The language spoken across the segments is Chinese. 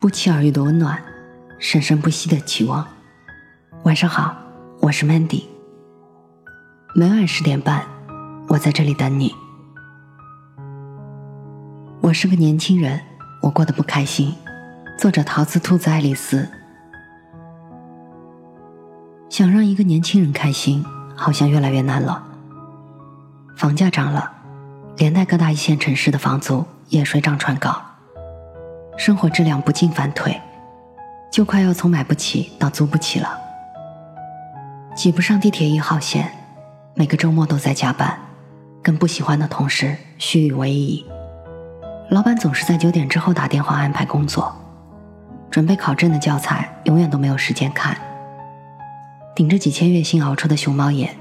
不期而遇的温暖，生生不息的期望。晚上好，我是 Mandy。每晚十点半，我在这里等你。我是个年轻人，我过得不开心。作者：桃子兔子爱丽丝。想让一个年轻人开心，好像越来越难了。房价涨了，连带各大一线城市的房租也水涨船高。生活质量不进反退，就快要从买不起到租不起了。挤不上地铁一号线，每个周末都在加班，跟不喜欢的同事虚与委蛇。老板总是在九点之后打电话安排工作，准备考证的教材永远都没有时间看。顶着几千月薪熬出的熊猫眼，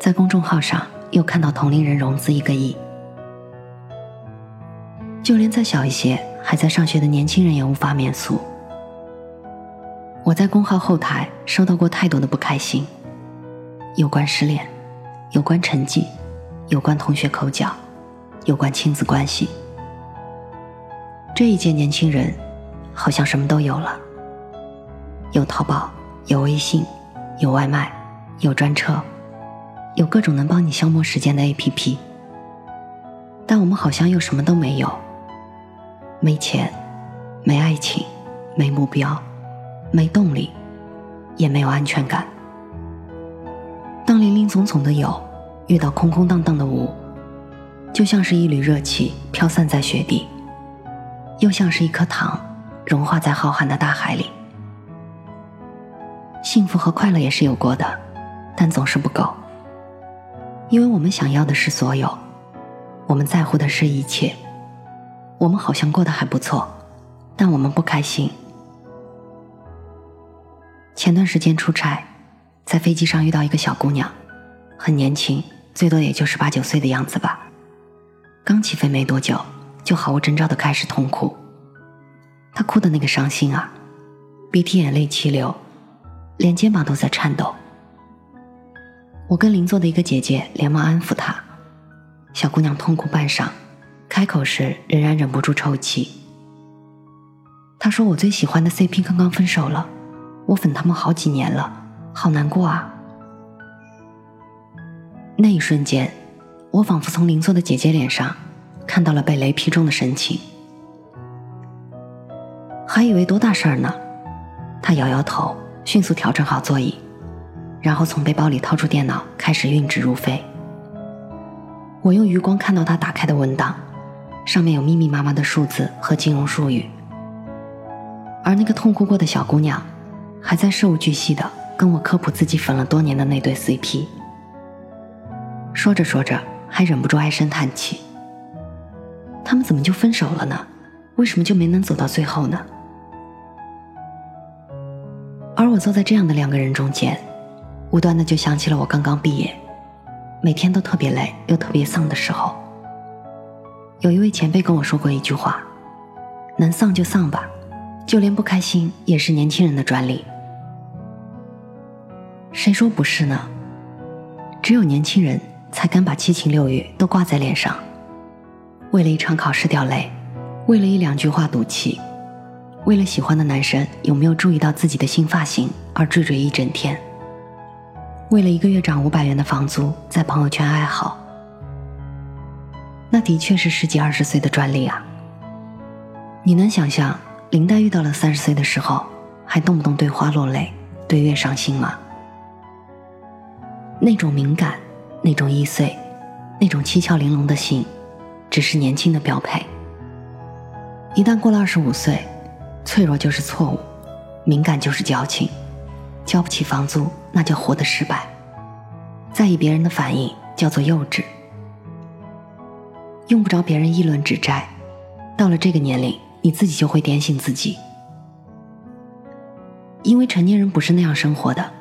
在公众号上又看到同龄人融资一个亿，就连再小一些。还在上学的年轻人也无法免俗。我在公号后台收到过太多的不开心，有关失恋，有关成绩，有关同学口角，有关亲子关系。这一届年轻人好像什么都有了，有淘宝，有微信，有外卖，有专车，有各种能帮你消磨时间的 APP。但我们好像又什么都没有。没钱，没爱情，没目标，没动力，也没有安全感。当林林总总的有遇到空空荡荡的无，就像是一缕热气飘散在雪地，又像是一颗糖融化在浩瀚的大海里。幸福和快乐也是有过的，但总是不够，因为我们想要的是所有，我们在乎的是一切。我们好像过得还不错，但我们不开心。前段时间出差，在飞机上遇到一个小姑娘，很年轻，最多也就十八九岁的样子吧。刚起飞没多久，就毫无征兆的开始痛哭。她哭的那个伤心啊，鼻涕眼泪齐流，连肩膀都在颤抖。我跟邻座的一个姐姐连忙安抚她，小姑娘痛哭半晌。开口时仍然忍不住抽泣。他说：“我最喜欢的 CP 刚刚分手了，我粉他们好几年了，好难过啊。”那一瞬间，我仿佛从邻座的姐姐脸上看到了被雷劈中的神情，还以为多大事儿呢。他摇摇头，迅速调整好座椅，然后从背包里掏出电脑，开始运指如飞。我用余光看到他打开的文档。上面有密密麻麻的数字和金融术语，而那个痛哭过的小姑娘，还在事无巨细的跟我科普自己粉了多年的那对 CP。说着说着，还忍不住唉声叹气：“他们怎么就分手了呢？为什么就没能走到最后呢？”而我坐在这样的两个人中间，无端的就想起了我刚刚毕业，每天都特别累又特别丧的时候。有一位前辈跟我说过一句话：“能丧就丧吧，就连不开心也是年轻人的专利。”谁说不是呢？只有年轻人才敢把七情六欲都挂在脸上，为了一场考试掉泪，为了一两句话赌气，为了喜欢的男生有没有注意到自己的新发型而惴惴一整天，为了一个月涨五百元的房租在朋友圈哀嚎。那的确是十几二十岁的专利啊！你能想象林黛遇到了三十岁的时候，还动不动对花落泪，对月伤心吗？那种敏感，那种易碎，那种七窍玲珑的心，只是年轻的标配。一旦过了二十五岁，脆弱就是错误，敏感就是矫情，交不起房租那叫活得失败，在意别人的反应叫做幼稚。用不着别人议论指摘，到了这个年龄，你自己就会点醒自己。因为成年人不是那样生活的，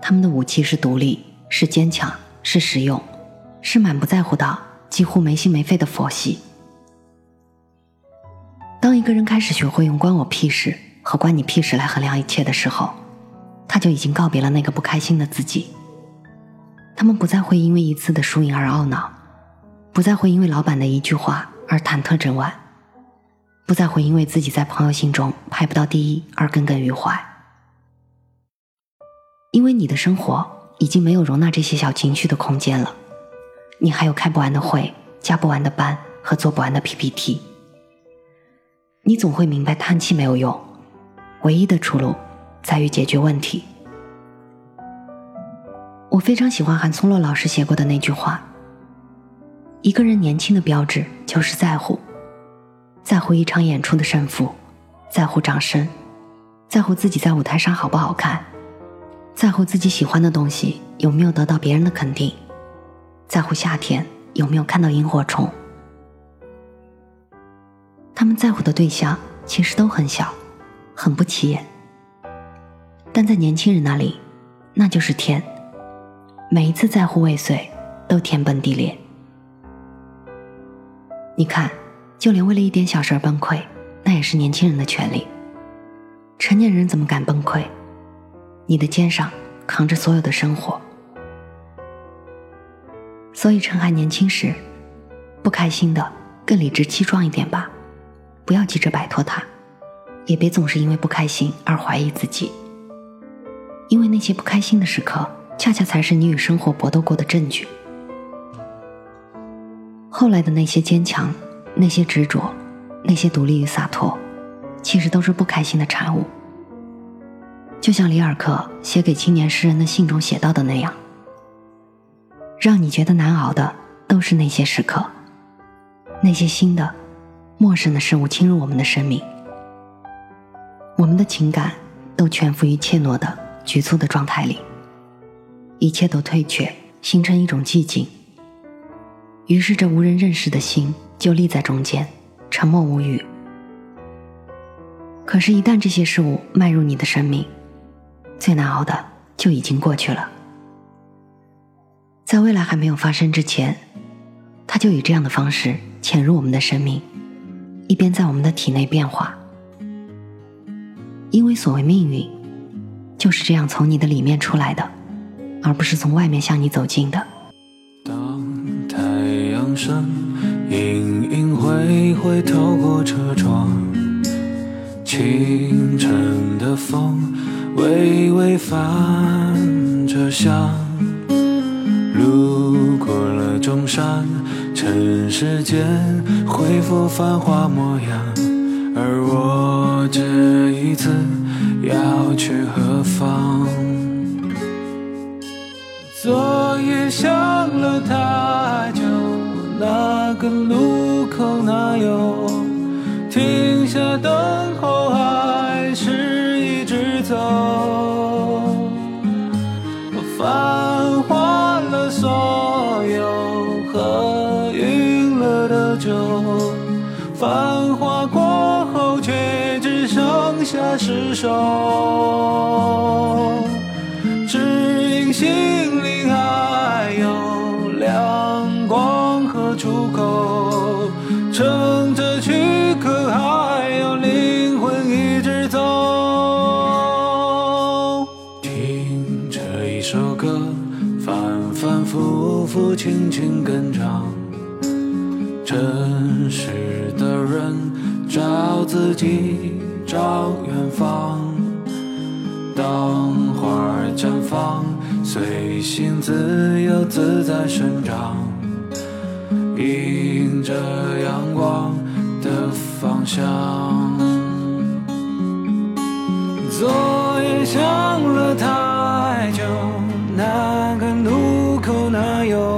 他们的武器是独立，是坚强，是实用，是满不在乎的，几乎没心没肺的佛系。当一个人开始学会用“关我屁事”和“关你屁事”来衡量一切的时候，他就已经告别了那个不开心的自己。他们不再会因为一次的输赢而懊恼。不再会因为老板的一句话而忐忑整晚，不再会因为自己在朋友心中排不到第一而耿耿于怀，因为你的生活已经没有容纳这些小情绪的空间了。你还有开不完的会、加不完的班和做不完的 PPT。你总会明白，叹气没有用，唯一的出路在于解决问题。我非常喜欢韩松洛老师写过的那句话：“一个人年轻的标志就是在乎。”在乎一场演出的胜负，在乎掌声，在乎自己在舞台上好不好看，在乎自己喜欢的东西有没有得到别人的肯定，在乎夏天有没有看到萤火虫。他们在乎的对象其实都很小，很不起眼，但在年轻人那里，那就是天。每一次在乎未遂，都天崩地裂。你看。就连为了一点小事而崩溃，那也是年轻人的权利。成年人怎么敢崩溃？你的肩上扛着所有的生活，所以趁还年轻时，不开心的更理直气壮一点吧，不要急着摆脱它，也别总是因为不开心而怀疑自己。因为那些不开心的时刻，恰恰才是你与生活搏斗过的证据。后来的那些坚强。那些执着，那些独立与洒脱，其实都是不开心的产物。就像里尔克写给青年诗人的信中写到的那样：“让你觉得难熬的，都是那些时刻，那些新的、陌生的事物侵入我们的生命，我们的情感都蜷伏于怯懦的、局促的状态里，一切都退却，形成一种寂静。于是，这无人认识的心。”就立在中间，沉默无语。可是，一旦这些事物迈入你的生命，最难熬的就已经过去了。在未来还没有发生之前，它就以这样的方式潜入我们的生命，一边在我们的体内变化。因为所谓命运，就是这样从你的里面出来的，而不是从外面向你走近的。当太阳升。隐隐晦晦透过车窗，清晨的风微微泛着香。路过了中山，尘世间恢复繁华模样。而我这一次要去何方？昨夜想了太。个路口，哪有停下等候，还是一直走？繁华了所有喝晕了的酒，繁华过后，却只剩下失守。轻随心自由自在生长，迎着阳光的方向。昨夜想了太久，那个路口哪有？